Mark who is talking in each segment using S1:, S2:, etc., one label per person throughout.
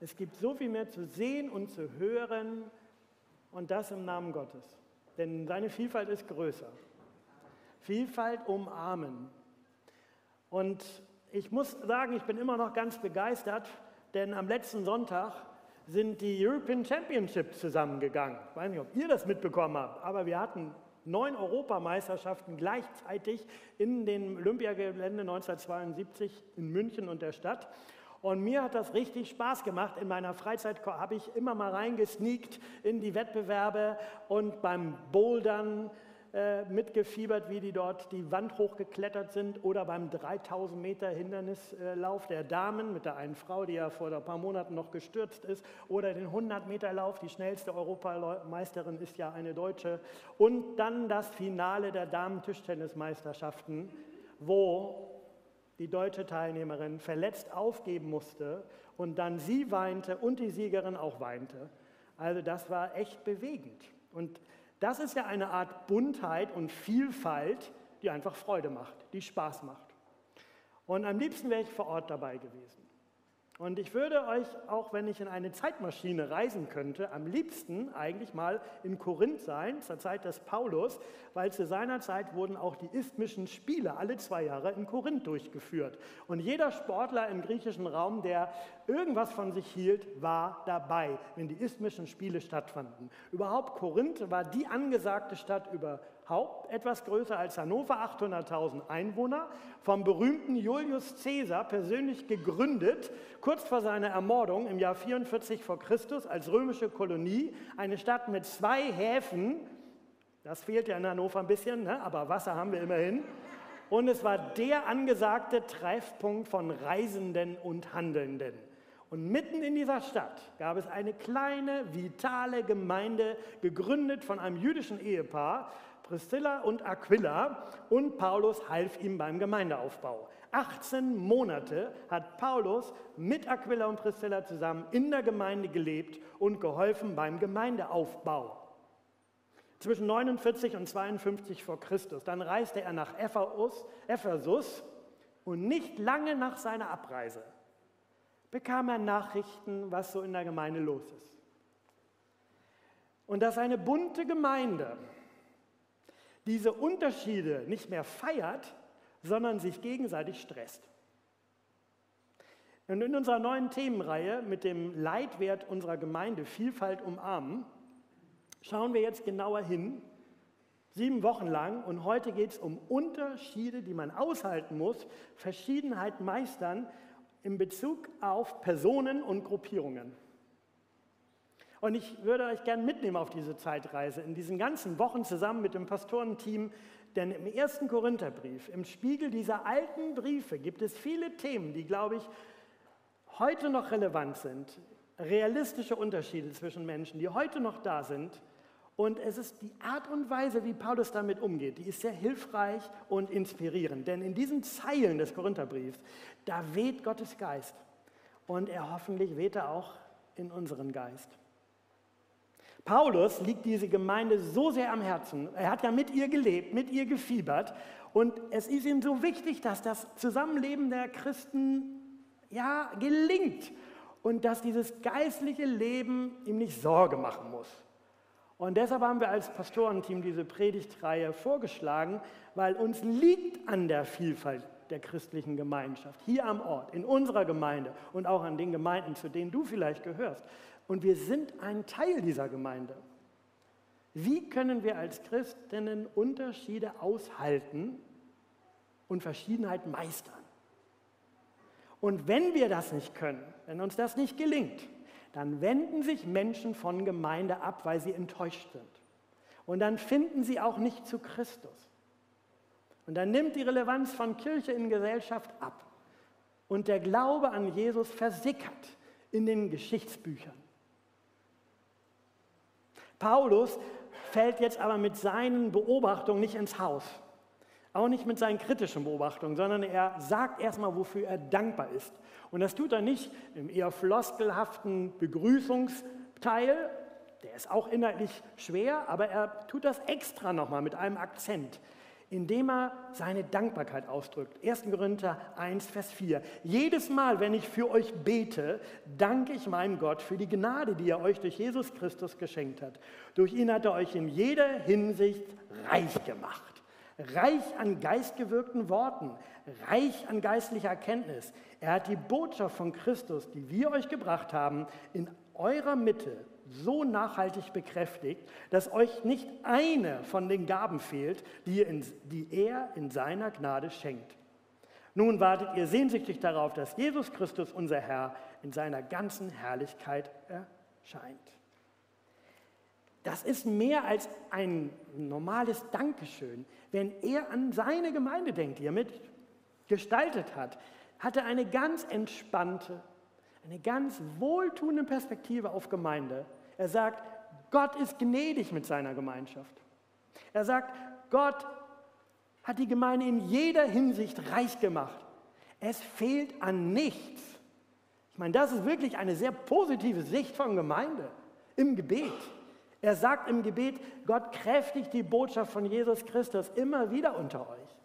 S1: Es gibt so viel mehr zu sehen und zu hören und das im Namen Gottes. Denn seine Vielfalt ist größer. Vielfalt umarmen. Und ich muss sagen, ich bin immer noch ganz begeistert, denn am letzten Sonntag sind die European Championships zusammengegangen. Ich weiß nicht, ob ihr das mitbekommen habt, aber wir hatten neun Europameisterschaften gleichzeitig in dem Olympiagelände 1972 in München und der Stadt. Und mir hat das richtig Spaß gemacht. In meiner Freizeit habe ich immer mal reingesneakt in die Wettbewerbe und beim Bouldern äh, mitgefiebert, wie die dort die Wand hochgeklettert sind oder beim 3000 Meter Hindernislauf der Damen mit der einen Frau, die ja vor ein paar Monaten noch gestürzt ist, oder den 100 Meter Lauf, die schnellste Europameisterin ist ja eine Deutsche und dann das Finale der Damen-Tischtennismeisterschaften, wo die deutsche Teilnehmerin verletzt aufgeben musste und dann sie weinte und die Siegerin auch weinte. Also das war echt bewegend. Und das ist ja eine Art Buntheit und Vielfalt, die einfach Freude macht, die Spaß macht. Und am liebsten wäre ich vor Ort dabei gewesen. Und ich würde euch, auch wenn ich in eine Zeitmaschine reisen könnte, am liebsten eigentlich mal in Korinth sein, zur Zeit des Paulus, weil zu seiner Zeit wurden auch die isthmischen Spiele alle zwei Jahre in Korinth durchgeführt. Und jeder Sportler im griechischen Raum, der irgendwas von sich hielt, war dabei, wenn die isthmischen Spiele stattfanden. Überhaupt Korinth war die angesagte Stadt über Haupt, etwas größer als Hannover, 800.000 Einwohner, vom berühmten Julius Caesar persönlich gegründet, kurz vor seiner Ermordung im Jahr 44 vor Christus als römische Kolonie, eine Stadt mit zwei Häfen, das fehlt ja in Hannover ein bisschen, ne? aber Wasser haben wir immerhin. Und es war der angesagte Treffpunkt von Reisenden und Handelnden. Und mitten in dieser Stadt gab es eine kleine, vitale Gemeinde, gegründet von einem jüdischen Ehepaar, Priscilla und Aquila und Paulus half ihm beim Gemeindeaufbau. 18 Monate hat Paulus mit Aquila und Priscilla zusammen in der Gemeinde gelebt und geholfen beim Gemeindeaufbau. Zwischen 49 und 52 vor Christus. Dann reiste er nach Ephesus und nicht lange nach seiner Abreise bekam er Nachrichten, was so in der Gemeinde los ist. Und dass eine bunte Gemeinde diese Unterschiede nicht mehr feiert, sondern sich gegenseitig stresst. Und in unserer neuen Themenreihe mit dem Leitwert unserer Gemeinde Vielfalt umarmen, schauen wir jetzt genauer hin, sieben Wochen lang. Und heute geht es um Unterschiede, die man aushalten muss, Verschiedenheit meistern in Bezug auf Personen und Gruppierungen. Und ich würde euch gerne mitnehmen auf diese Zeitreise, in diesen ganzen Wochen zusammen mit dem Pastorenteam, denn im ersten Korintherbrief, im Spiegel dieser alten Briefe, gibt es viele Themen, die, glaube ich, heute noch relevant sind. Realistische Unterschiede zwischen Menschen, die heute noch da sind. Und es ist die Art und Weise, wie Paulus damit umgeht, die ist sehr hilfreich und inspirierend. Denn in diesen Zeilen des Korintherbriefs, da weht Gottes Geist. Und er hoffentlich weht er auch in unseren Geist. Paulus liegt diese Gemeinde so sehr am Herzen. Er hat ja mit ihr gelebt, mit ihr gefiebert. Und es ist ihm so wichtig, dass das Zusammenleben der Christen ja gelingt und dass dieses geistliche Leben ihm nicht Sorge machen muss. Und deshalb haben wir als Pastorenteam diese Predigtreihe vorgeschlagen, weil uns liegt an der Vielfalt der christlichen Gemeinschaft, hier am Ort, in unserer Gemeinde und auch an den Gemeinden, zu denen du vielleicht gehörst. Und wir sind ein Teil dieser Gemeinde. Wie können wir als Christinnen Unterschiede aushalten und Verschiedenheit meistern? Und wenn wir das nicht können, wenn uns das nicht gelingt, dann wenden sich Menschen von Gemeinde ab, weil sie enttäuscht sind. Und dann finden sie auch nicht zu Christus. Und dann nimmt die Relevanz von Kirche in Gesellschaft ab. Und der Glaube an Jesus versickert in den Geschichtsbüchern. Paulus fällt jetzt aber mit seinen Beobachtungen nicht ins Haus. Auch nicht mit seinen kritischen Beobachtungen, sondern er sagt erstmal, wofür er dankbar ist. Und das tut er nicht im eher floskelhaften Begrüßungsteil, der ist auch inhaltlich schwer, aber er tut das extra nochmal mit einem Akzent. Indem er seine Dankbarkeit ausdrückt. 1. Korinther 1, Vers 4. Jedes Mal, wenn ich für euch bete, danke ich meinem Gott für die Gnade, die er euch durch Jesus Christus geschenkt hat. Durch ihn hat er euch in jeder Hinsicht reich gemacht. Reich an geistgewirkten Worten, reich an geistlicher Erkenntnis. Er hat die Botschaft von Christus, die wir euch gebracht haben, in eurer Mitte so nachhaltig bekräftigt, dass euch nicht eine von den Gaben fehlt, die, in, die er in seiner Gnade schenkt. Nun wartet ihr sehnsüchtig darauf, dass Jesus Christus, unser Herr, in seiner ganzen Herrlichkeit erscheint. Das ist mehr als ein normales Dankeschön. Wenn er an seine Gemeinde denkt, die er mitgestaltet hat, hat er eine ganz entspannte, eine ganz wohltuende Perspektive auf Gemeinde. Er sagt, Gott ist gnädig mit seiner Gemeinschaft. Er sagt, Gott hat die Gemeinde in jeder Hinsicht reich gemacht. Es fehlt an nichts. Ich meine, das ist wirklich eine sehr positive Sicht von Gemeinde im Gebet. Er sagt im Gebet, Gott kräftigt die Botschaft von Jesus Christus immer wieder unter euch.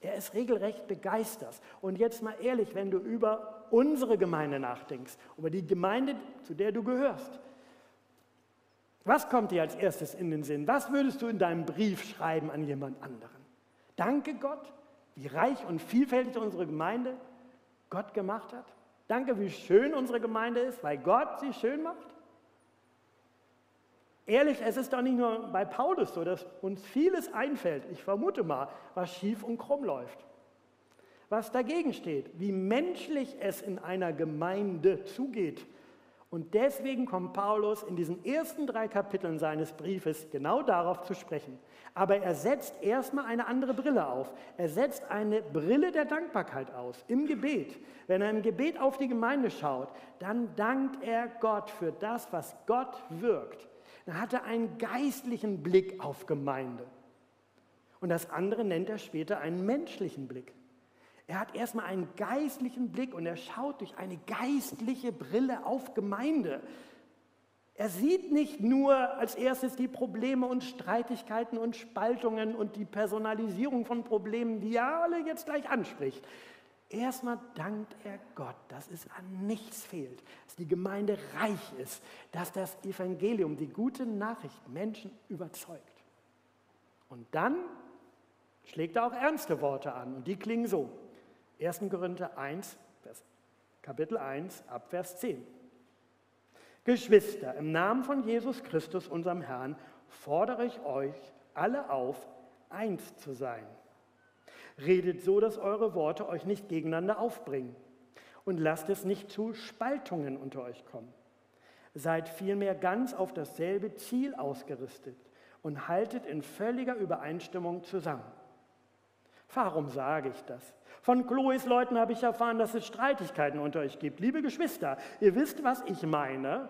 S1: Er ist regelrecht begeistert. Und jetzt mal ehrlich, wenn du über unsere Gemeinde nachdenkst, über die Gemeinde, zu der du gehörst, was kommt dir als erstes in den Sinn? Was würdest du in deinem Brief schreiben an jemand anderen? Danke Gott, wie reich und vielfältig unsere Gemeinde Gott gemacht hat. Danke, wie schön unsere Gemeinde ist, weil Gott sie schön macht. Ehrlich, es ist doch nicht nur bei Paulus so, dass uns vieles einfällt, ich vermute mal, was schief und krumm läuft. Was dagegen steht, wie menschlich es in einer Gemeinde zugeht. Und deswegen kommt Paulus in diesen ersten drei Kapiteln seines Briefes genau darauf zu sprechen. Aber er setzt erstmal eine andere Brille auf. Er setzt eine Brille der Dankbarkeit aus im Gebet. Wenn er im Gebet auf die Gemeinde schaut, dann dankt er Gott für das, was Gott wirkt dann hat er einen geistlichen Blick auf Gemeinde. Und das andere nennt er später einen menschlichen Blick. Er hat erstmal einen geistlichen Blick und er schaut durch eine geistliche Brille auf Gemeinde. Er sieht nicht nur als erstes die Probleme und Streitigkeiten und Spaltungen und die Personalisierung von Problemen, die er alle jetzt gleich anspricht. Erstmal dankt er Gott, dass es an nichts fehlt, dass die Gemeinde reich ist, dass das Evangelium, die gute Nachricht Menschen überzeugt. Und dann schlägt er auch ernste Worte an und die klingen so. 1. Korinther 1, Vers, Kapitel 1, Abvers 10. Geschwister, im Namen von Jesus Christus, unserem Herrn, fordere ich euch alle auf, eins zu sein Redet so, dass eure Worte euch nicht gegeneinander aufbringen. Und lasst es nicht zu Spaltungen unter euch kommen. Seid vielmehr ganz auf dasselbe Ziel ausgerüstet und haltet in völliger Übereinstimmung zusammen. Warum sage ich das? Von Chloes Leuten habe ich erfahren, dass es Streitigkeiten unter euch gibt. Liebe Geschwister, ihr wisst, was ich meine.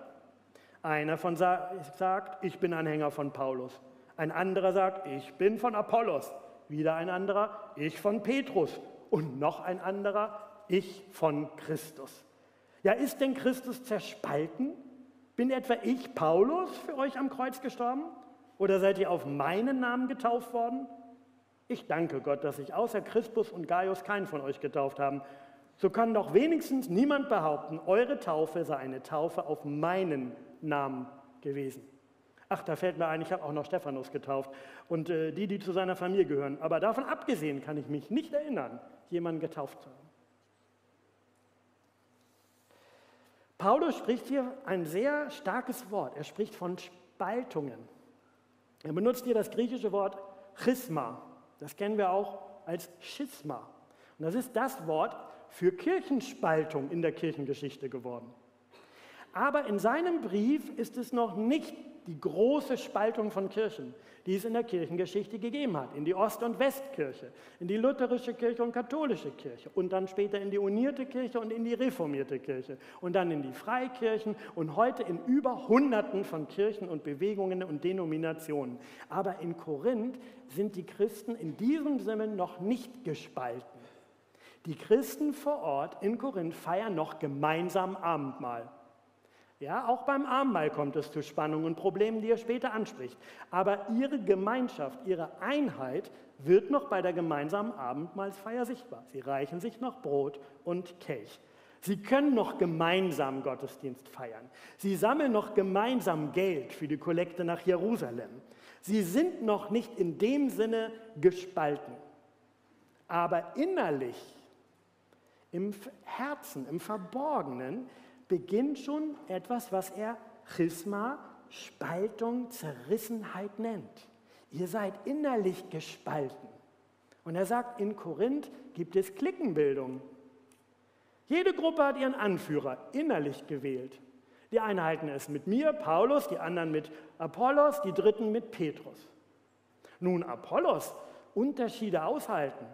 S1: Einer von sagt, ich bin Anhänger von Paulus. Ein anderer sagt, ich bin von Apollos. Wieder ein anderer, ich von Petrus. Und noch ein anderer, ich von Christus. Ja, ist denn Christus zerspalten? Bin etwa ich, Paulus, für euch am Kreuz gestorben? Oder seid ihr auf meinen Namen getauft worden? Ich danke Gott, dass sich außer Christus und Gaius keinen von euch getauft haben. So kann doch wenigstens niemand behaupten, eure Taufe sei eine Taufe auf meinen Namen gewesen. Ach, da fällt mir ein, ich habe auch noch Stephanus getauft und äh, die, die zu seiner Familie gehören. Aber davon abgesehen kann ich mich nicht erinnern, jemanden getauft zu haben. Paulus spricht hier ein sehr starkes Wort. Er spricht von Spaltungen. Er benutzt hier das griechische Wort Schisma. Das kennen wir auch als Schisma. Und das ist das Wort für Kirchenspaltung in der Kirchengeschichte geworden. Aber in seinem Brief ist es noch nicht die große Spaltung von Kirchen, die es in der Kirchengeschichte gegeben hat, in die Ost- und Westkirche, in die lutherische Kirche und katholische Kirche und dann später in die unierte Kirche und in die reformierte Kirche und dann in die Freikirchen und heute in über Hunderten von Kirchen und Bewegungen und Denominationen. Aber in Korinth sind die Christen in diesem Sinne noch nicht gespalten. Die Christen vor Ort in Korinth feiern noch gemeinsam Abendmahl. Ja, auch beim Abendmahl kommt es zu Spannungen und Problemen, die er später anspricht. Aber ihre Gemeinschaft, ihre Einheit wird noch bei der gemeinsamen Abendmahlsfeier sichtbar. Sie reichen sich noch Brot und Kelch. Sie können noch gemeinsam Gottesdienst feiern. Sie sammeln noch gemeinsam Geld für die Kollekte nach Jerusalem. Sie sind noch nicht in dem Sinne gespalten. Aber innerlich, im Herzen, im Verborgenen, beginnt schon etwas, was er Schisma, Spaltung, Zerrissenheit nennt. Ihr seid innerlich gespalten. Und er sagt, in Korinth gibt es Klickenbildung. Jede Gruppe hat ihren Anführer innerlich gewählt. Die einen halten es mit mir, Paulus, die anderen mit Apollos, die dritten mit Petrus. Nun, Apollos Unterschiede aushalten.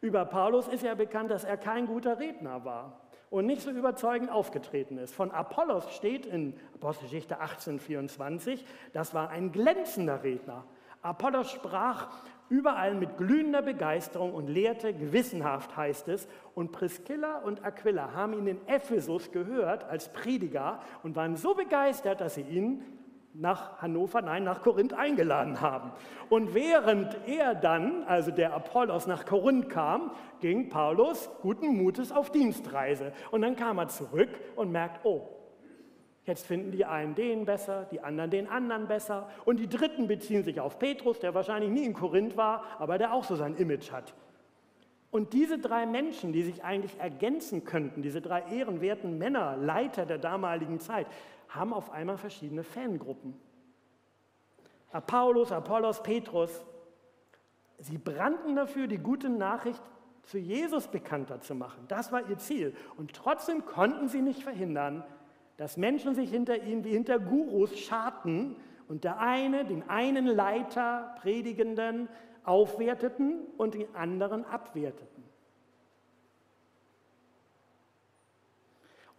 S1: Über Paulus ist ja bekannt, dass er kein guter Redner war und nicht so überzeugend aufgetreten ist. Von Apollos steht in Apostelgeschichte 18,24, das war ein glänzender Redner. Apollos sprach überall mit glühender Begeisterung und lehrte gewissenhaft, heißt es. Und Priscilla und Aquila haben ihn in Ephesus gehört als Prediger und waren so begeistert, dass sie ihn nach Hannover, nein, nach Korinth eingeladen haben. Und während er dann, also der Apollos, nach Korinth kam, ging Paulus guten Mutes auf Dienstreise. Und dann kam er zurück und merkt, oh, Jetzt finden die einen den besser, die anderen den anderen besser. Und die Dritten beziehen sich auf Petrus, der wahrscheinlich nie in Korinth war, aber der auch so sein Image hat. Und diese drei Menschen, die sich eigentlich ergänzen könnten, diese drei ehrenwerten Männer, Leiter der damaligen Zeit, haben auf einmal verschiedene Fangruppen. Paulus, Apollos, Petrus, sie brannten dafür, die gute Nachricht zu Jesus bekannter zu machen. Das war ihr Ziel. Und trotzdem konnten sie nicht verhindern, dass Menschen sich hinter ihnen wie hinter Gurus scharten und der eine den einen Leiter, Predigenden, aufwerteten und den anderen abwerteten.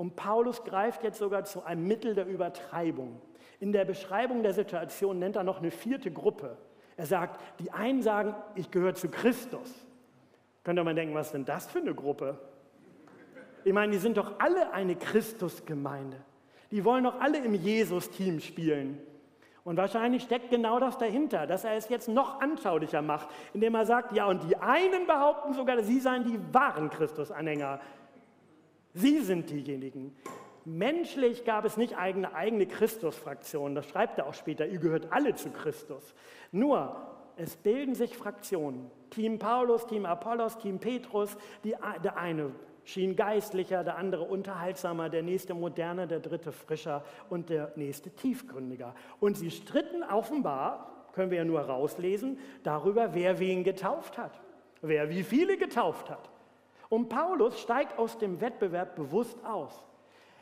S1: Und Paulus greift jetzt sogar zu einem Mittel der Übertreibung. In der Beschreibung der Situation nennt er noch eine vierte Gruppe. Er sagt, die einen sagen, ich gehöre zu Christus. Könnte man denken, was ist denn das für eine Gruppe? Ich meine, die sind doch alle eine Christusgemeinde. Die wollen doch alle im Jesus-Team spielen. Und wahrscheinlich steckt genau das dahinter, dass er es jetzt noch anschaulicher macht, indem er sagt, ja, und die einen behaupten sogar, sie seien die wahren Christus-Anhänger. Sie sind diejenigen. Menschlich gab es nicht eigene, eigene Christus-Fraktionen, das schreibt er auch später, ihr gehört alle zu Christus. Nur, es bilden sich Fraktionen. Team Paulus, Team Apollos, Team Petrus, die, der eine schien geistlicher, der andere unterhaltsamer, der nächste moderner, der dritte frischer und der nächste tiefgründiger. Und sie stritten offenbar, können wir ja nur rauslesen, darüber, wer wen getauft hat, wer wie viele getauft hat. Und Paulus steigt aus dem Wettbewerb bewusst aus.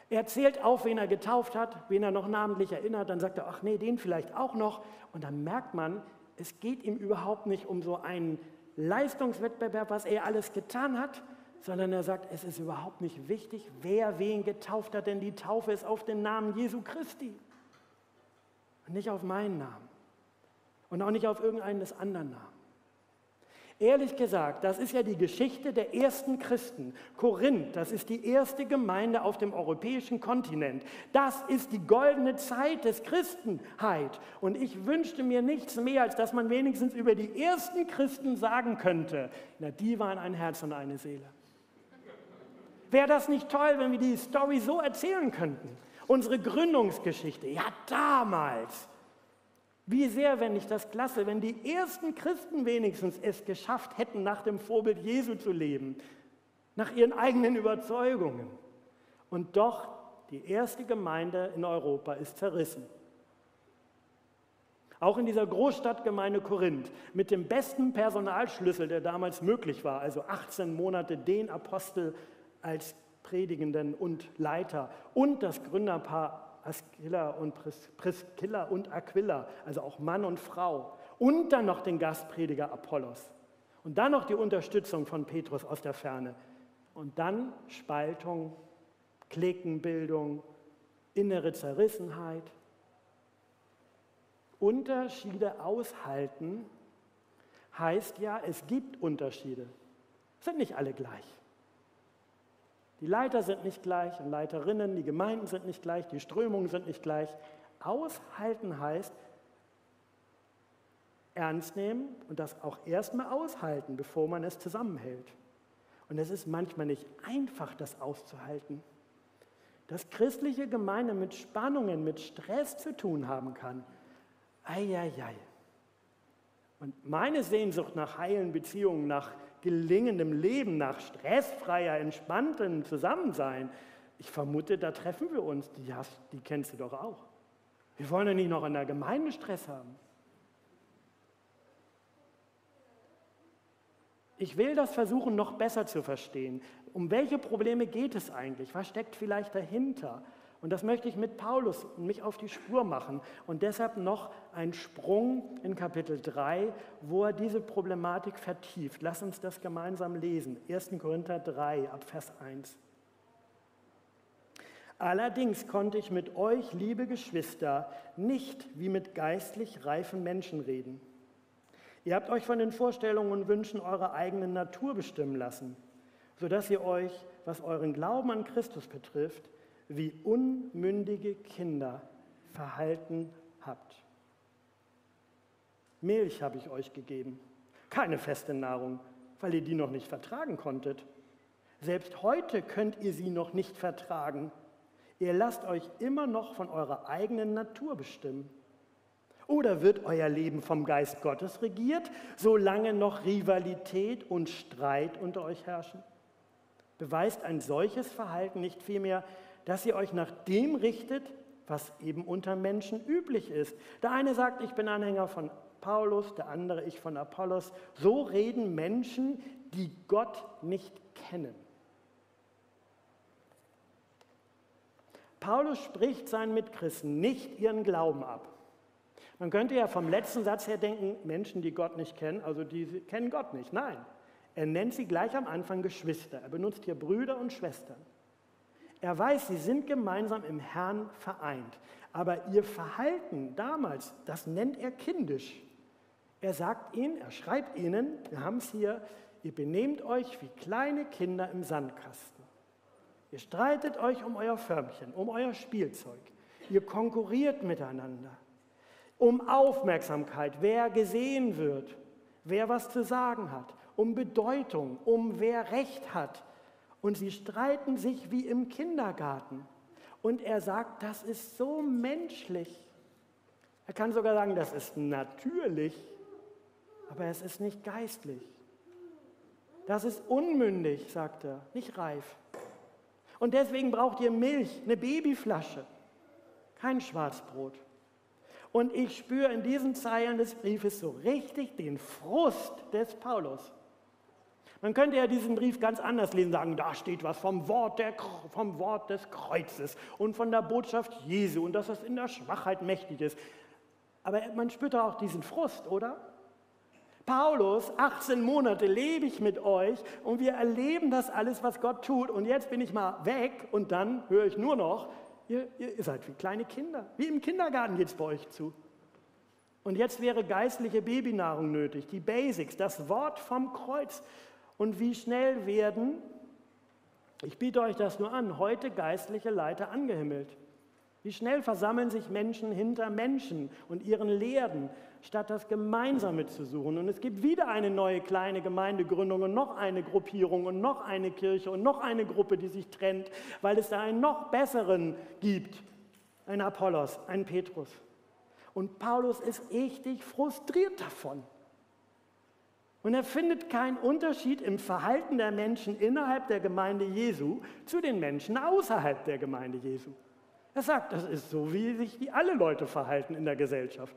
S1: Er zählt auf, wen er getauft hat, wen er noch namentlich erinnert, dann sagt er, ach nee, den vielleicht auch noch. Und dann merkt man, es geht ihm überhaupt nicht um so einen Leistungswettbewerb, was er alles getan hat, sondern er sagt, es ist überhaupt nicht wichtig, wer wen getauft hat, denn die Taufe ist auf den Namen Jesu Christi und nicht auf meinen Namen und auch nicht auf irgendeinen des anderen Namen. Ehrlich gesagt, das ist ja die Geschichte der ersten Christen. Korinth, das ist die erste Gemeinde auf dem europäischen Kontinent. Das ist die goldene Zeit des Christenheit. Und ich wünschte mir nichts mehr, als dass man wenigstens über die ersten Christen sagen könnte, na, die waren ein Herz und eine Seele. Wäre das nicht toll, wenn wir die Story so erzählen könnten? Unsere Gründungsgeschichte, ja damals. Wie sehr, wenn ich das klasse, wenn die ersten Christen wenigstens es geschafft hätten, nach dem Vorbild Jesu zu leben, nach ihren eigenen Überzeugungen. Und doch, die erste Gemeinde in Europa ist zerrissen. Auch in dieser Großstadtgemeinde Korinth mit dem besten Personalschlüssel, der damals möglich war, also 18 Monate den Apostel als Predigenden und Leiter und das Gründerpaar Askilla und Pris Priskilla und Aquila, also auch Mann und Frau. Und dann noch den Gastprediger Apollos. Und dann noch die Unterstützung von Petrus aus der Ferne. Und dann Spaltung, Klickenbildung, innere Zerrissenheit. Unterschiede aushalten heißt ja, es gibt Unterschiede. Sind nicht alle gleich. Die Leiter sind nicht gleich und Leiterinnen, die Gemeinden sind nicht gleich, die Strömungen sind nicht gleich. Aushalten heißt, ernst nehmen und das auch erstmal aushalten, bevor man es zusammenhält. Und es ist manchmal nicht einfach, das auszuhalten. Dass christliche Gemeinde mit Spannungen, mit Stress zu tun haben kann. Eieiei. Und meine Sehnsucht nach heilen Beziehungen, nach gelingendem Leben, nach stressfreier, entspanntem Zusammensein, ich vermute, da treffen wir uns. Die, hast, die kennst du doch auch. Wir wollen ja nicht noch in der Gemeinde Stress haben. Ich will das versuchen, noch besser zu verstehen. Um welche Probleme geht es eigentlich? Was steckt vielleicht dahinter? Und das möchte ich mit Paulus mich auf die Spur machen. Und deshalb noch ein Sprung in Kapitel 3, wo er diese Problematik vertieft. Lass uns das gemeinsam lesen. 1. Korinther 3 ab Vers 1. Allerdings konnte ich mit euch, liebe Geschwister, nicht wie mit geistlich reifen Menschen reden Ihr habt euch von den Vorstellungen und Wünschen eurer eigenen Natur bestimmen lassen, sodass ihr euch, was euren Glauben an Christus betrifft, wie unmündige Kinder verhalten habt. Milch habe ich euch gegeben, keine feste Nahrung, weil ihr die noch nicht vertragen konntet. Selbst heute könnt ihr sie noch nicht vertragen. Ihr lasst euch immer noch von eurer eigenen Natur bestimmen. Oder wird euer Leben vom Geist Gottes regiert, solange noch Rivalität und Streit unter euch herrschen? Beweist ein solches Verhalten nicht vielmehr, dass ihr euch nach dem richtet, was eben unter Menschen üblich ist? Der eine sagt, ich bin Anhänger von Paulus, der andere ich von Apollos. So reden Menschen, die Gott nicht kennen. Paulus spricht seinen Mitchristen nicht ihren Glauben ab. Man könnte ja vom letzten Satz her denken, Menschen, die Gott nicht kennen, also die kennen Gott nicht. Nein, er nennt sie gleich am Anfang Geschwister. Er benutzt hier Brüder und Schwestern. Er weiß, sie sind gemeinsam im Herrn vereint. Aber ihr Verhalten damals, das nennt er kindisch. Er sagt ihnen, er schreibt ihnen, wir haben es hier, ihr benehmt euch wie kleine Kinder im Sandkasten. Ihr streitet euch um euer Förmchen, um euer Spielzeug. Ihr konkurriert miteinander um Aufmerksamkeit, wer gesehen wird, wer was zu sagen hat, um Bedeutung, um wer Recht hat. Und sie streiten sich wie im Kindergarten. Und er sagt, das ist so menschlich. Er kann sogar sagen, das ist natürlich, aber es ist nicht geistlich. Das ist unmündig, sagt er, nicht reif. Und deswegen braucht ihr Milch, eine Babyflasche, kein Schwarzbrot. Und ich spüre in diesen Zeilen des Briefes so richtig den Frust des Paulus. Man könnte ja diesen Brief ganz anders lesen, sagen, da steht was vom Wort, der, vom Wort des Kreuzes und von der Botschaft Jesu und dass es in der Schwachheit mächtig ist. Aber man spürt auch diesen Frust, oder? Paulus, 18 Monate lebe ich mit euch und wir erleben das alles, was Gott tut und jetzt bin ich mal weg und dann höre ich nur noch, Ihr, ihr seid wie kleine Kinder. Wie im Kindergarten geht es bei euch zu. Und jetzt wäre geistliche Babynahrung nötig, die Basics, das Wort vom Kreuz. Und wie schnell werden, ich biete euch das nur an, heute geistliche Leiter angehimmelt. Wie schnell versammeln sich Menschen hinter Menschen und ihren Lehren, statt das Gemeinsame zu suchen. Und es gibt wieder eine neue kleine Gemeindegründung und noch eine Gruppierung und noch eine Kirche und noch eine Gruppe, die sich trennt, weil es da einen noch besseren gibt. Ein Apollos, ein Petrus. Und Paulus ist richtig frustriert davon. Und er findet keinen Unterschied im Verhalten der Menschen innerhalb der Gemeinde Jesu zu den Menschen außerhalb der Gemeinde Jesu. Er sagt, das ist so, wie sich die alle Leute verhalten in der Gesellschaft.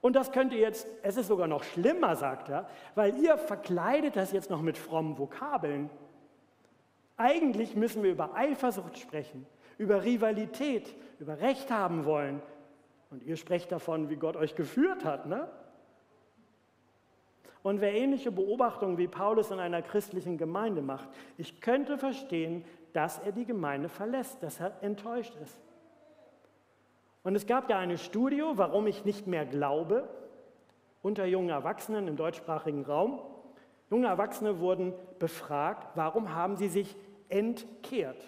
S1: Und das könnt ihr jetzt, es ist sogar noch schlimmer, sagt er, weil ihr verkleidet das jetzt noch mit frommen Vokabeln. Eigentlich müssen wir über Eifersucht sprechen, über Rivalität, über Recht haben wollen. Und ihr sprecht davon, wie Gott euch geführt hat. Ne? Und wer ähnliche Beobachtungen wie Paulus in einer christlichen Gemeinde macht, ich könnte verstehen, dass er die Gemeinde verlässt, dass er enttäuscht ist. Und es gab ja eine Studie, warum ich nicht mehr glaube, unter jungen Erwachsenen im deutschsprachigen Raum. Junge Erwachsene wurden befragt, warum haben sie sich entkehrt.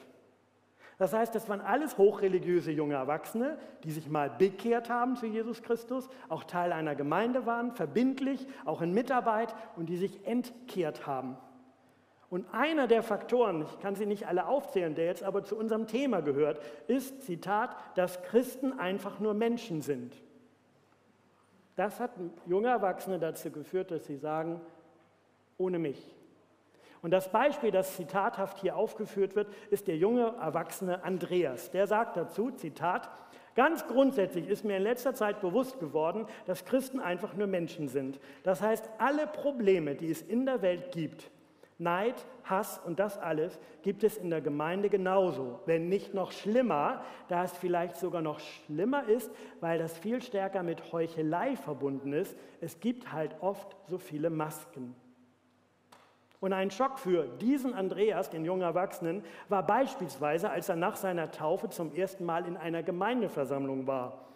S1: Das heißt, das waren alles hochreligiöse junge Erwachsene, die sich mal bekehrt haben zu Jesus Christus, auch Teil einer Gemeinde waren, verbindlich, auch in Mitarbeit und die sich entkehrt haben. Und einer der Faktoren, ich kann sie nicht alle aufzählen, der jetzt aber zu unserem Thema gehört, ist, Zitat, dass Christen einfach nur Menschen sind. Das hat junge Erwachsene dazu geführt, dass sie sagen, ohne mich. Und das Beispiel, das zitathaft hier aufgeführt wird, ist der junge Erwachsene Andreas. Der sagt dazu, Zitat, ganz grundsätzlich ist mir in letzter Zeit bewusst geworden, dass Christen einfach nur Menschen sind. Das heißt, alle Probleme, die es in der Welt gibt, Neid, Hass und das alles gibt es in der Gemeinde genauso, wenn nicht noch schlimmer, da es vielleicht sogar noch schlimmer ist, weil das viel stärker mit Heuchelei verbunden ist. Es gibt halt oft so viele Masken. Und ein Schock für diesen Andreas, den jungen Erwachsenen, war beispielsweise, als er nach seiner Taufe zum ersten Mal in einer Gemeindeversammlung war.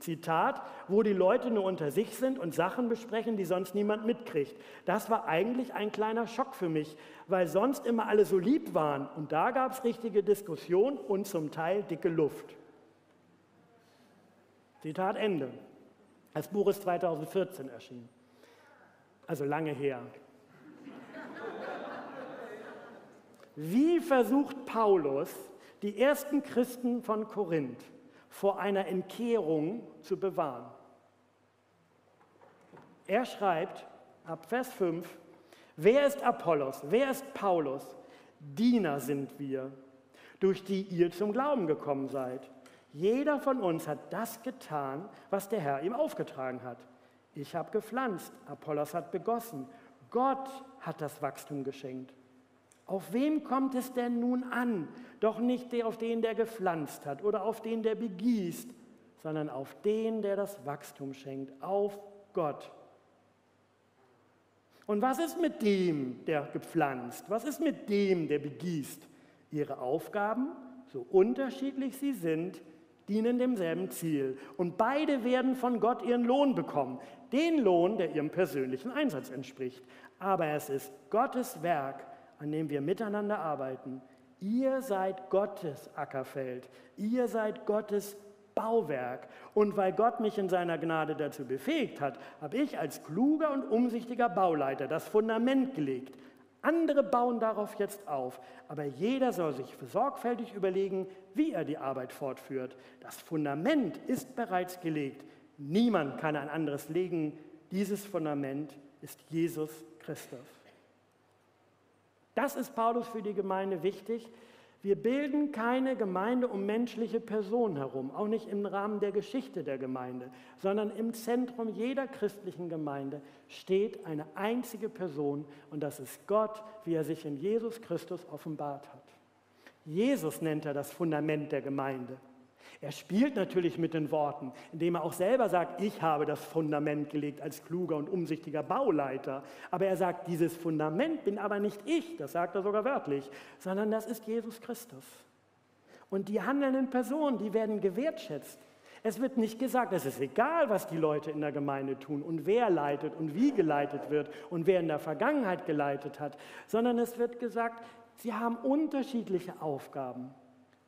S1: Zitat, wo die Leute nur unter sich sind und Sachen besprechen, die sonst niemand mitkriegt. Das war eigentlich ein kleiner Schock für mich, weil sonst immer alle so lieb waren und da gab es richtige Diskussion und zum Teil dicke Luft. Zitat Ende. Das Buch ist 2014 erschienen, also lange her. Wie versucht Paulus, die ersten Christen von Korinth vor einer Entkehrung zu bewahren. Er schreibt ab Vers 5, wer ist Apollos, wer ist Paulus? Diener sind wir, durch die ihr zum Glauben gekommen seid. Jeder von uns hat das getan, was der Herr ihm aufgetragen hat. Ich habe gepflanzt, Apollos hat begossen, Gott hat das Wachstum geschenkt. Auf wem kommt es denn nun an? Doch nicht auf den, der gepflanzt hat oder auf den, der begießt, sondern auf den, der das Wachstum schenkt, auf Gott. Und was ist mit dem, der gepflanzt? Was ist mit dem, der begießt? Ihre Aufgaben, so unterschiedlich sie sind, dienen demselben Ziel. Und beide werden von Gott ihren Lohn bekommen. Den Lohn, der ihrem persönlichen Einsatz entspricht. Aber es ist Gottes Werk, an dem wir miteinander arbeiten. Ihr seid Gottes Ackerfeld, ihr seid Gottes Bauwerk. Und weil Gott mich in seiner Gnade dazu befähigt hat, habe ich als kluger und umsichtiger Bauleiter das Fundament gelegt. Andere bauen darauf jetzt auf, aber jeder soll sich sorgfältig überlegen, wie er die Arbeit fortführt. Das Fundament ist bereits gelegt. Niemand kann ein anderes legen. Dieses Fundament ist Jesus Christus. Das ist Paulus für die Gemeinde wichtig. Wir bilden keine Gemeinde um menschliche Personen herum, auch nicht im Rahmen der Geschichte der Gemeinde, sondern im Zentrum jeder christlichen Gemeinde steht eine einzige Person und das ist Gott, wie er sich in Jesus Christus offenbart hat. Jesus nennt er das Fundament der Gemeinde. Er spielt natürlich mit den Worten, indem er auch selber sagt, ich habe das Fundament gelegt als kluger und umsichtiger Bauleiter. Aber er sagt, dieses Fundament bin aber nicht ich, das sagt er sogar wörtlich, sondern das ist Jesus Christus. Und die handelnden Personen, die werden gewertschätzt. Es wird nicht gesagt, es ist egal, was die Leute in der Gemeinde tun und wer leitet und wie geleitet wird und wer in der Vergangenheit geleitet hat, sondern es wird gesagt, sie haben unterschiedliche Aufgaben,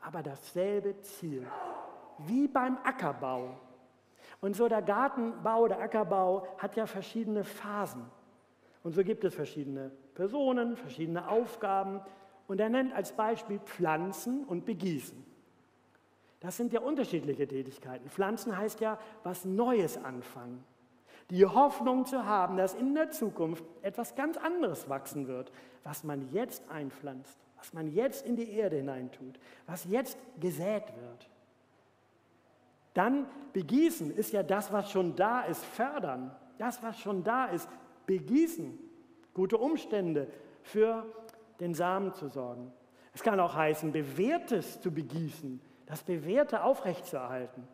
S1: aber dasselbe Ziel wie beim Ackerbau. Und so der Gartenbau, der Ackerbau hat ja verschiedene Phasen. Und so gibt es verschiedene Personen, verschiedene Aufgaben. Und er nennt als Beispiel Pflanzen und Begießen. Das sind ja unterschiedliche Tätigkeiten. Pflanzen heißt ja was Neues anfangen. Die Hoffnung zu haben, dass in der Zukunft etwas ganz anderes wachsen wird, was man jetzt einpflanzt, was man jetzt in die Erde hineintut, was jetzt gesät wird. Dann begießen ist ja das, was schon da ist, fördern. Das, was schon da ist, begießen. Gute Umstände für den Samen zu sorgen. Es kann auch heißen, Bewährtes zu begießen, das Bewährte aufrechtzuerhalten.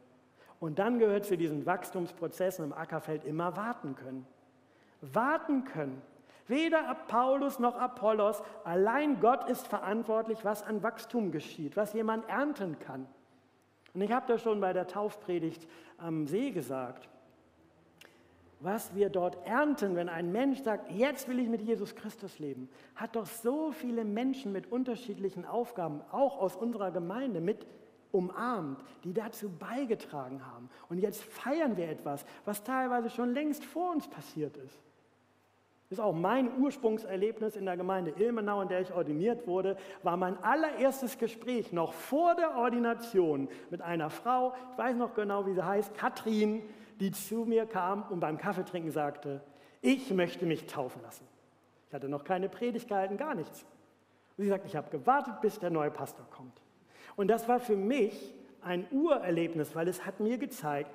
S1: Und dann gehört zu diesen Wachstumsprozessen im Ackerfeld immer warten können. Warten können. Weder Paulus noch Apollos, allein Gott ist verantwortlich, was an Wachstum geschieht, was jemand ernten kann. Und ich habe das schon bei der Taufpredigt am See gesagt. was wir dort ernten, wenn ein Mensch sagt, jetzt will ich mit Jesus Christus leben, hat doch so viele Menschen mit unterschiedlichen Aufgaben, auch aus unserer Gemeinde, mit umarmt, die dazu beigetragen haben. Und jetzt feiern wir etwas, was teilweise schon längst vor uns passiert ist. Das ist auch mein Ursprungserlebnis in der Gemeinde Ilmenau, in der ich ordiniert wurde, war mein allererstes Gespräch noch vor der Ordination mit einer Frau, ich weiß noch genau, wie sie heißt, Katrin, die zu mir kam und beim Kaffeetrinken sagte, ich möchte mich taufen lassen. Ich hatte noch keine Predigt gehalten, gar nichts. Und sie sagt, ich habe gewartet, bis der neue Pastor kommt. Und das war für mich ein Urerlebnis, weil es hat mir gezeigt,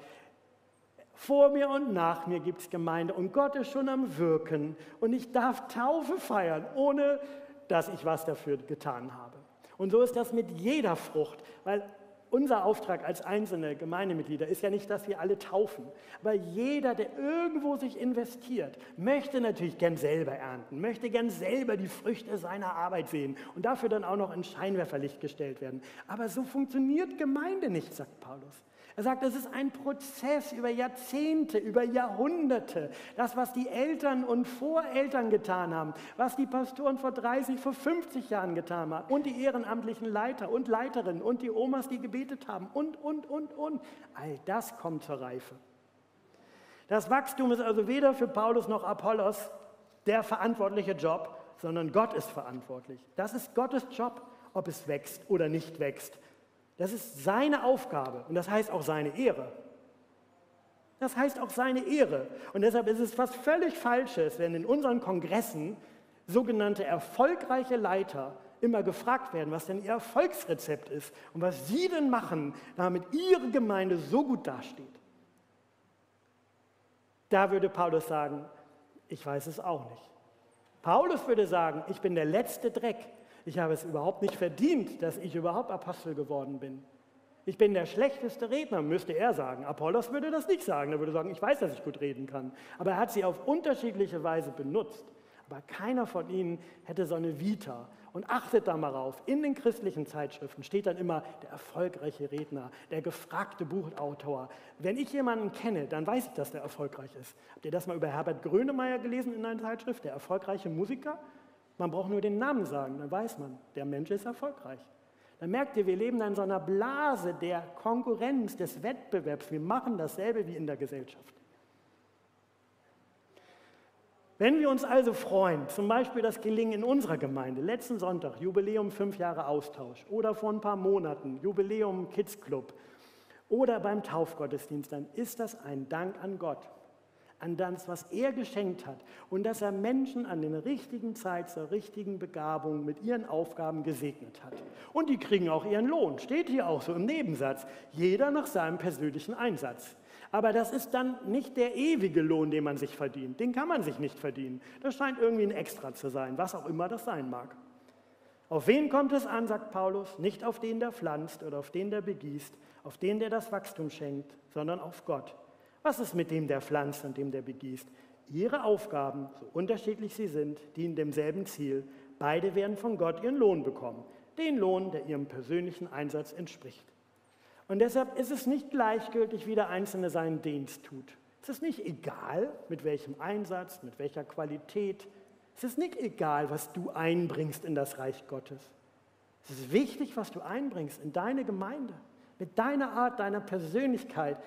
S1: vor mir und nach mir gibt es Gemeinde und Gott ist schon am Wirken und ich darf Taufe feiern, ohne dass ich was dafür getan habe. Und so ist das mit jeder Frucht, weil unser Auftrag als einzelne Gemeindemitglieder ist ja nicht, dass wir alle taufen, aber jeder, der irgendwo sich investiert, möchte natürlich gern selber ernten, möchte gern selber die Früchte seiner Arbeit sehen und dafür dann auch noch in Scheinwerferlicht gestellt werden. Aber so funktioniert Gemeinde nicht, sagt Paulus. Er sagt, es ist ein Prozess über Jahrzehnte, über Jahrhunderte. Das, was die Eltern und Voreltern getan haben, was die Pastoren vor 30, vor 50 Jahren getan haben und die ehrenamtlichen Leiter und Leiterinnen und die Omas, die gebetet haben und, und, und, und. All das kommt zur Reife. Das Wachstum ist also weder für Paulus noch Apollos der verantwortliche Job, sondern Gott ist verantwortlich. Das ist Gottes Job, ob es wächst oder nicht wächst. Das ist seine Aufgabe und das heißt auch seine Ehre. Das heißt auch seine Ehre. Und deshalb ist es was völlig Falsches, wenn in unseren Kongressen sogenannte erfolgreiche Leiter immer gefragt werden, was denn ihr Erfolgsrezept ist und was sie denn machen, damit ihre Gemeinde so gut dasteht. Da würde Paulus sagen, ich weiß es auch nicht. Paulus würde sagen, ich bin der letzte Dreck, ich habe es überhaupt nicht verdient, dass ich überhaupt Apostel geworden bin. Ich bin der schlechteste Redner, müsste er sagen. Apollos würde das nicht sagen. Er würde sagen, ich weiß, dass ich gut reden kann. Aber er hat sie auf unterschiedliche Weise benutzt. Aber keiner von ihnen hätte so eine Vita. Und achtet da mal rauf, in den christlichen Zeitschriften steht dann immer der erfolgreiche Redner, der gefragte Buchautor. Wenn ich jemanden kenne, dann weiß ich, dass der erfolgreich ist. Habt ihr das mal über Herbert Grönemeyer gelesen in einer Zeitschrift, der erfolgreiche Musiker? Man braucht nur den Namen sagen, dann weiß man, der Mensch ist erfolgreich. Dann merkt ihr, wir leben in so einer Blase der Konkurrenz, des Wettbewerbs. Wir machen dasselbe wie in der Gesellschaft. Wenn wir uns also freuen, zum Beispiel das Gelingen in unserer Gemeinde, letzten Sonntag, Jubiläum fünf Jahre Austausch, oder vor ein paar Monaten, Jubiläum Kids Club, oder beim Taufgottesdienst, dann ist das ein Dank an Gott an das, was er geschenkt hat und dass er Menschen an der richtigen Zeit zur richtigen Begabung mit ihren Aufgaben gesegnet hat. Und die kriegen auch ihren Lohn, steht hier auch so im Nebensatz, jeder nach seinem persönlichen Einsatz. Aber das ist dann nicht der ewige Lohn, den man sich verdient. Den kann man sich nicht verdienen. Das scheint irgendwie ein Extra zu sein, was auch immer das sein mag. Auf wen kommt es an, sagt Paulus? Nicht auf den, der pflanzt oder auf den, der begießt, auf den, der das Wachstum schenkt, sondern auf Gott, was ist mit dem, der pflanzt und dem, der begießt? Ihre Aufgaben, so unterschiedlich sie sind, dienen demselben Ziel. Beide werden von Gott ihren Lohn bekommen. Den Lohn, der ihrem persönlichen Einsatz entspricht. Und deshalb ist es nicht gleichgültig, wie der Einzelne seinen Dienst tut. Es ist nicht egal, mit welchem Einsatz, mit welcher Qualität. Es ist nicht egal, was du einbringst in das Reich Gottes. Es ist wichtig, was du einbringst in deine Gemeinde, mit deiner Art, deiner Persönlichkeit,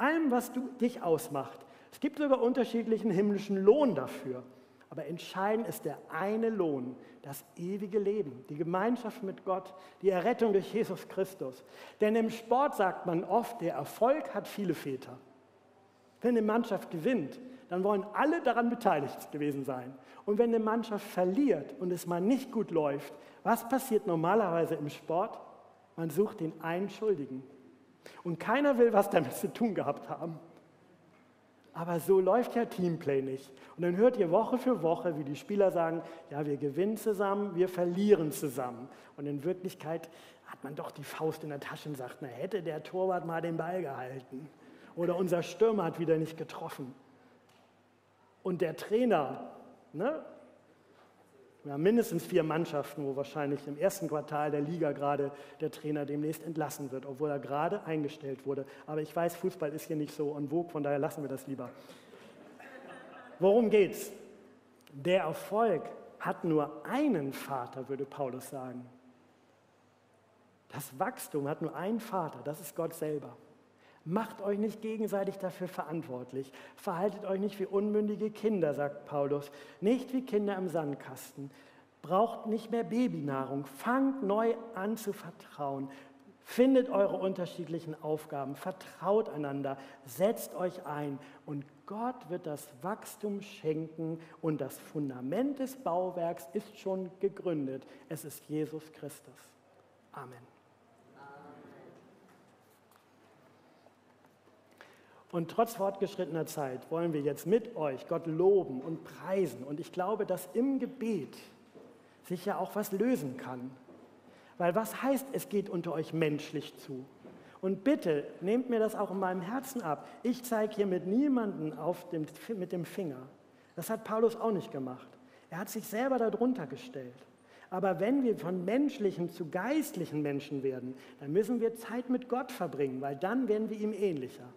S1: allem, was du, dich ausmacht. Es gibt sogar unterschiedlichen himmlischen Lohn dafür. Aber entscheidend ist der eine Lohn, das ewige Leben, die Gemeinschaft mit Gott, die Errettung durch Jesus Christus. Denn im Sport sagt man oft, der Erfolg hat viele Väter. Wenn eine Mannschaft gewinnt, dann wollen alle daran beteiligt gewesen sein. Und wenn eine Mannschaft verliert und es mal nicht gut läuft, was passiert normalerweise im Sport? Man sucht den einen Schuldigen. Und keiner will was damit zu tun gehabt haben. Aber so läuft ja Teamplay nicht. Und dann hört ihr Woche für Woche, wie die Spieler sagen, ja, wir gewinnen zusammen, wir verlieren zusammen. Und in Wirklichkeit hat man doch die Faust in der Tasche und sagt, na, hätte der Torwart mal den Ball gehalten. Oder unser Stürmer hat wieder nicht getroffen. Und der Trainer, ne, wir haben mindestens vier Mannschaften, wo wahrscheinlich im ersten Quartal der Liga gerade der Trainer demnächst entlassen wird, obwohl er gerade eingestellt wurde. Aber ich weiß, Fußball ist hier nicht so en vogue, von daher lassen wir das lieber. worum geht's? Der Erfolg hat nur einen Vater, würde Paulus sagen. Das Wachstum hat nur einen Vater, das ist Gott selber. Macht euch nicht gegenseitig dafür verantwortlich. Verhaltet euch nicht wie unmündige Kinder, sagt Paulus. Nicht wie Kinder im Sandkasten. Braucht nicht mehr Babynahrung. Fangt neu an zu vertrauen. Findet eure unterschiedlichen Aufgaben. Vertraut einander. Setzt euch ein. Und Gott wird das Wachstum schenken. Und das Fundament des Bauwerks ist schon gegründet. Es ist Jesus Christus. Amen. Und trotz fortgeschrittener Zeit wollen wir jetzt mit euch Gott loben und preisen. Und ich glaube, dass im Gebet sich ja auch was lösen kann. Weil was heißt, es geht unter euch menschlich zu? Und bitte nehmt mir das auch in meinem Herzen ab. Ich zeige hier mit niemandem auf dem, mit dem Finger. Das hat Paulus auch nicht gemacht. Er hat sich selber darunter gestellt. Aber wenn wir von menschlichen zu geistlichen Menschen werden, dann müssen wir Zeit mit Gott verbringen, weil dann werden wir ihm ähnlicher.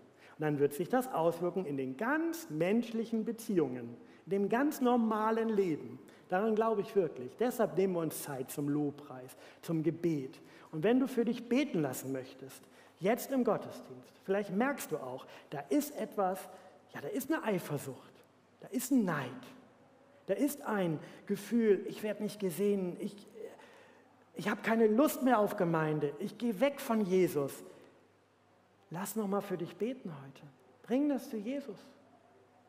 S1: Dann wird sich das auswirken in den ganz menschlichen Beziehungen, in dem ganz normalen Leben. Daran glaube ich wirklich. Deshalb nehmen wir uns Zeit zum Lobpreis, zum Gebet. Und wenn du für dich beten lassen möchtest, jetzt im Gottesdienst, vielleicht merkst du auch, da ist etwas, ja, da ist eine Eifersucht, da ist ein Neid, da ist ein Gefühl, ich werde nicht gesehen, ich, ich habe keine Lust mehr auf Gemeinde, ich gehe weg von Jesus. Lass noch mal für dich beten heute. Bring das zu Jesus.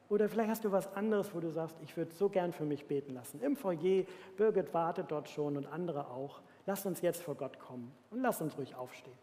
S1: Oder vielleicht hast du was anderes, wo du sagst, ich würde so gern für mich beten lassen. Im Foyer, Birgit wartet dort schon und andere auch. Lass uns jetzt vor Gott kommen und lass uns ruhig aufstehen.